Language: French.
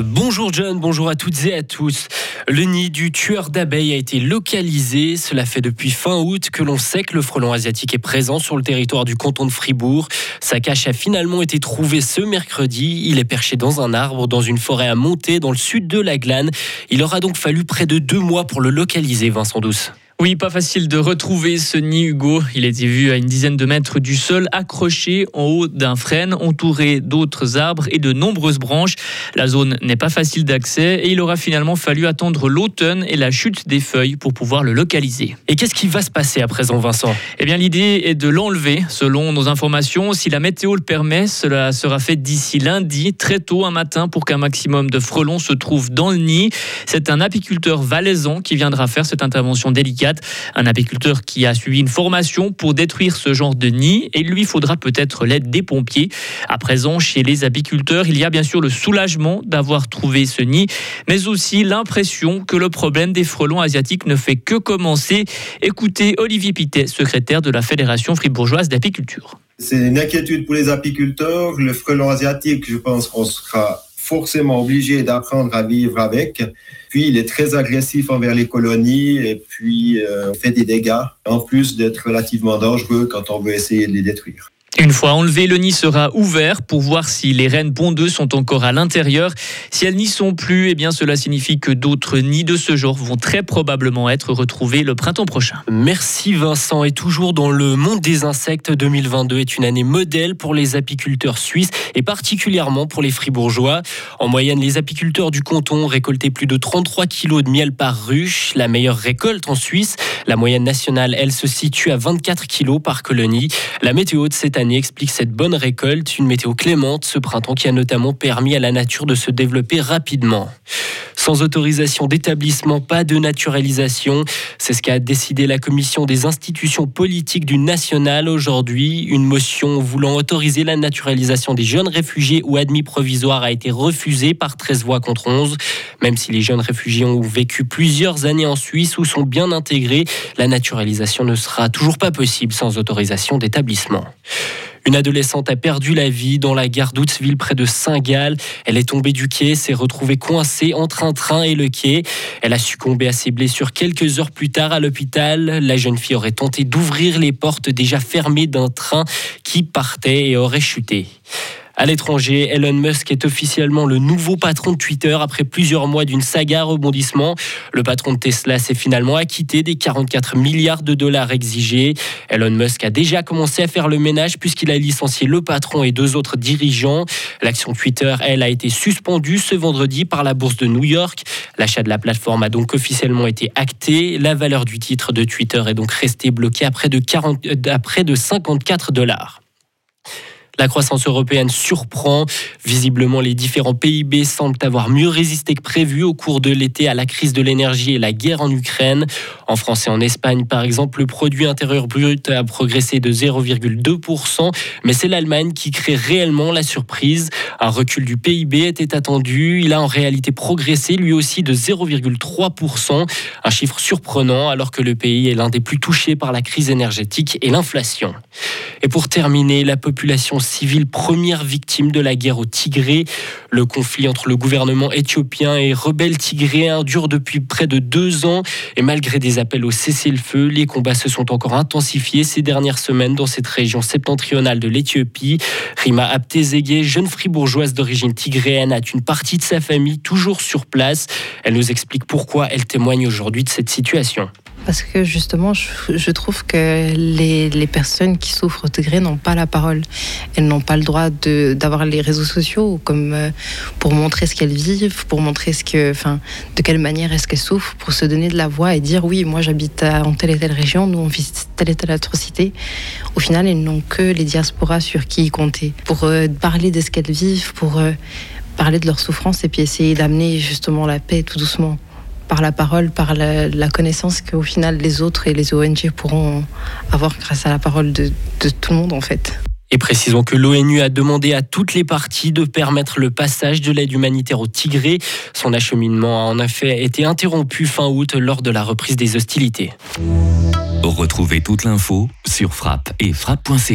Bonjour John, bonjour à toutes et à tous. Le nid du tueur d'abeilles a été localisé. Cela fait depuis fin août que l'on sait que le frelon asiatique est présent sur le territoire du canton de Fribourg. Sa cache a finalement été trouvée ce mercredi. Il est perché dans un arbre dans une forêt à monter dans le sud de la Glane. Il aura donc fallu près de deux mois pour le localiser, Vincent Douce. Oui, pas facile de retrouver ce nid Hugo. Il a été vu à une dizaine de mètres du sol, accroché en haut d'un frêne, entouré d'autres arbres et de nombreuses branches. La zone n'est pas facile d'accès et il aura finalement fallu attendre l'automne et la chute des feuilles pour pouvoir le localiser. Et qu'est-ce qui va se passer à présent, Vincent? Eh bien, l'idée est de l'enlever. Selon nos informations, si la météo le permet, cela sera fait d'ici lundi, très tôt un matin, pour qu'un maximum de frelons se trouve dans le nid. C'est un apiculteur valaisan qui viendra faire cette intervention délicate un apiculteur qui a suivi une formation pour détruire ce genre de nid et lui faudra peut-être l'aide des pompiers. À présent, chez les apiculteurs, il y a bien sûr le soulagement d'avoir trouvé ce nid, mais aussi l'impression que le problème des frelons asiatiques ne fait que commencer. Écoutez Olivier Pitet, secrétaire de la Fédération fribourgeoise d'apiculture. C'est une inquiétude pour les apiculteurs. Le frelon asiatique, je pense qu'on sera forcément obligé d'apprendre à vivre avec. Puis il est très agressif envers les colonies et puis euh, fait des dégâts, en plus d'être relativement dangereux quand on veut essayer de les détruire. Une fois enlevé, le nid sera ouvert pour voir si les reines pondeuses sont encore à l'intérieur. Si elles n'y sont plus, eh bien cela signifie que d'autres nids de ce genre vont très probablement être retrouvés le printemps prochain. Merci Vincent. Et toujours dans le monde des insectes, 2022 est une année modèle pour les apiculteurs suisses et particulièrement pour les fribourgeois. En moyenne, les apiculteurs du canton récoltaient plus de 33 kilos de miel par ruche, la meilleure récolte en Suisse. La moyenne nationale, elle, se situe à 24 kilos par colonie. La météo de cette année explique cette bonne récolte, une météo clémente ce printemps qui a notamment permis à la nature de se développer rapidement. Sans autorisation d'établissement, pas de naturalisation. C'est ce qu'a décidé la commission des institutions politiques du national aujourd'hui. Une motion voulant autoriser la naturalisation des jeunes réfugiés ou admis provisoires a été refusée par 13 voix contre 11. Même si les jeunes réfugiés ont vécu plusieurs années en Suisse ou sont bien intégrés, la naturalisation ne sera toujours pas possible sans autorisation d'établissement. Une adolescente a perdu la vie dans la gare d'Outsville près de Saint-Gall. Elle est tombée du quai, s'est retrouvée coincée entre un train et le quai. Elle a succombé à ses blessures quelques heures plus tard à l'hôpital. La jeune fille aurait tenté d'ouvrir les portes déjà fermées d'un train qui partait et aurait chuté. À l'étranger, Elon Musk est officiellement le nouveau patron de Twitter après plusieurs mois d'une saga rebondissement. Le patron de Tesla s'est finalement acquitté des 44 milliards de dollars exigés. Elon Musk a déjà commencé à faire le ménage puisqu'il a licencié le patron et deux autres dirigeants. L'action Twitter, elle, a été suspendue ce vendredi par la bourse de New York. L'achat de la plateforme a donc officiellement été acté. La valeur du titre de Twitter est donc restée bloquée à près de, 40, à près de 54 dollars. La croissance européenne surprend. Visiblement, les différents PIB semblent avoir mieux résisté que prévu au cours de l'été à la crise de l'énergie et la guerre en Ukraine. En France et en Espagne, par exemple, le produit intérieur brut a progressé de 0,2%, mais c'est l'Allemagne qui crée réellement la surprise. Un recul du PIB était attendu. Il a en réalité progressé lui aussi de 0,3%, un chiffre surprenant alors que le pays est l'un des plus touchés par la crise énergétique et l'inflation. Et pour terminer, la population civile première victime de la guerre au Tigré. Le conflit entre le gouvernement éthiopien et rebelles tigréens dure depuis près de deux ans et malgré des appels au cessez-le-feu, les combats se sont encore intensifiés ces dernières semaines dans cette région septentrionale de l'Éthiopie. Rima Abtezege, jeune fribourgeoise d'origine tigréenne, a une partie de sa famille toujours sur place. Elle nous explique pourquoi elle témoigne aujourd'hui de cette situation parce que justement, je, trouve que les, personnes qui souffrent au Tigré n'ont pas la parole. Elles n'ont pas le droit d'avoir les réseaux sociaux comme euh, pour montrer ce qu'elles vivent, pour montrer ce que, enfin, de quelle manière est-ce qu'elles souffrent, pour se donner de la voix et dire oui, moi j'habite en telle et telle région, nous on vit telle et telle atrocité. Au final, elles n'ont que les diasporas sur qui compter pour euh, parler de ce qu'elles vivent, pour euh, parler de leur souffrance et puis essayer d'amener justement la paix tout doucement par la parole, par la, connaissance qu'au final les autres et les ONG pourront avoir grâce à la parole de, de tout le monde en fait. Et précisons que l'ONU a demandé à toutes les parties de permettre le passage de l'aide humanitaire au Tigré. Son acheminement a en effet été interrompu fin août lors de la reprise des hostilités. Retrouvez toute l'info sur frappe et frappe.ch.